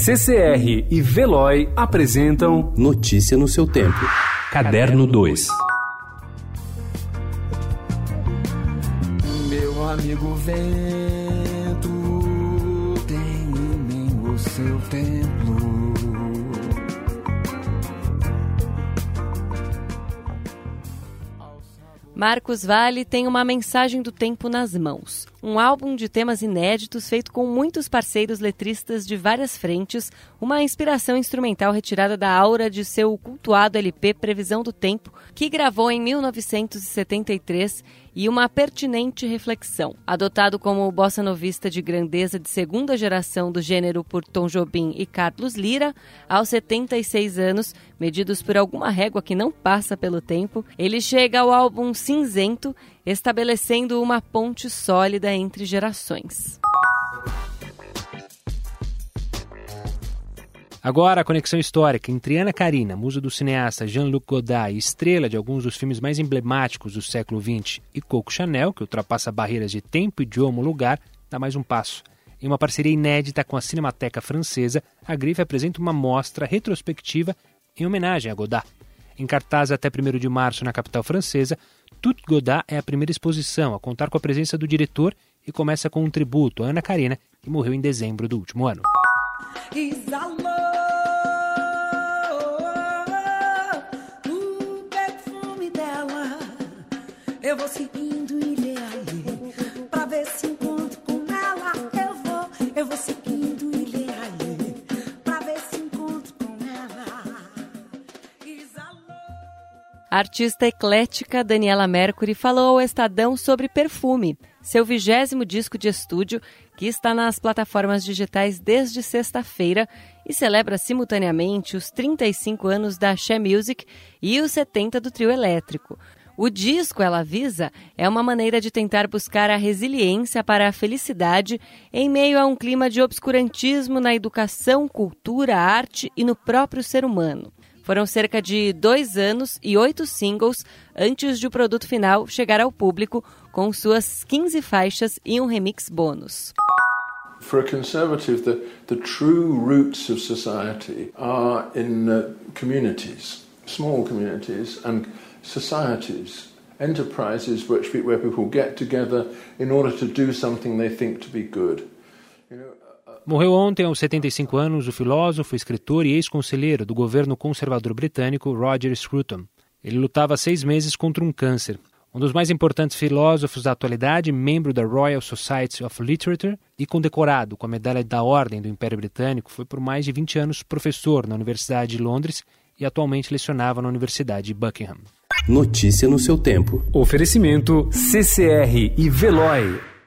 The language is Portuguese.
CCR e Veloy apresentam Notícia no seu tempo. Caderno 2. Meu amigo vento tem em mim o seu templo. Marcos Vale tem uma mensagem do tempo nas mãos. Um álbum de temas inéditos feito com muitos parceiros letristas de várias frentes, uma inspiração instrumental retirada da aura de seu cultuado LP Previsão do Tempo, que gravou em 1973, e uma pertinente reflexão. Adotado como bossa novista de grandeza de segunda geração do gênero por Tom Jobim e Carlos Lira, aos 76 anos, medidos por alguma régua que não passa pelo tempo, ele chega ao álbum cinzento, estabelecendo uma ponte sólida entre gerações. Agora, a conexão histórica entre Ana Karina, musa do cineasta Jean-Luc Godard e estrela de alguns dos filmes mais emblemáticos do século XX, e Coco Chanel, que ultrapassa barreiras de tempo, idioma ou lugar, dá mais um passo. Em uma parceria inédita com a Cinemateca Francesa, a Grife apresenta uma mostra retrospectiva em homenagem a Godard. Em cartaz até 1 de março na capital francesa, Tout Godard é a primeira exposição a contar com a presença do diretor e começa com um tributo a Ana Karina, que morreu em dezembro do último ano. Eu vou seguindo A artista eclética Daniela Mercury falou ao Estadão sobre Perfume, seu vigésimo disco de estúdio que está nas plataformas digitais desde sexta-feira e celebra simultaneamente os 35 anos da She Music e os 70 do trio elétrico. O disco, ela avisa, é uma maneira de tentar buscar a resiliência para a felicidade em meio a um clima de obscurantismo na educação, cultura, arte e no próprio ser humano. Foram cerca de dois anos e oito singles antes de o produto final chegar ao público, com suas 15 faixas e um remix bônus. For a conservative, the, the true roots of society are in uh, communities, small communities, and societies, enterprises which, where people get together in order to do something they think to be good. You know, Morreu ontem, aos 75 anos, o filósofo, escritor e ex-conselheiro do governo conservador britânico Roger Scruton. Ele lutava há seis meses contra um câncer. Um dos mais importantes filósofos da atualidade, membro da Royal Society of Literature e condecorado com a Medalha da Ordem do Império Britânico, foi por mais de 20 anos professor na Universidade de Londres e atualmente lecionava na Universidade de Buckingham. Notícia no seu tempo. Oferecimento CCR e Veloy.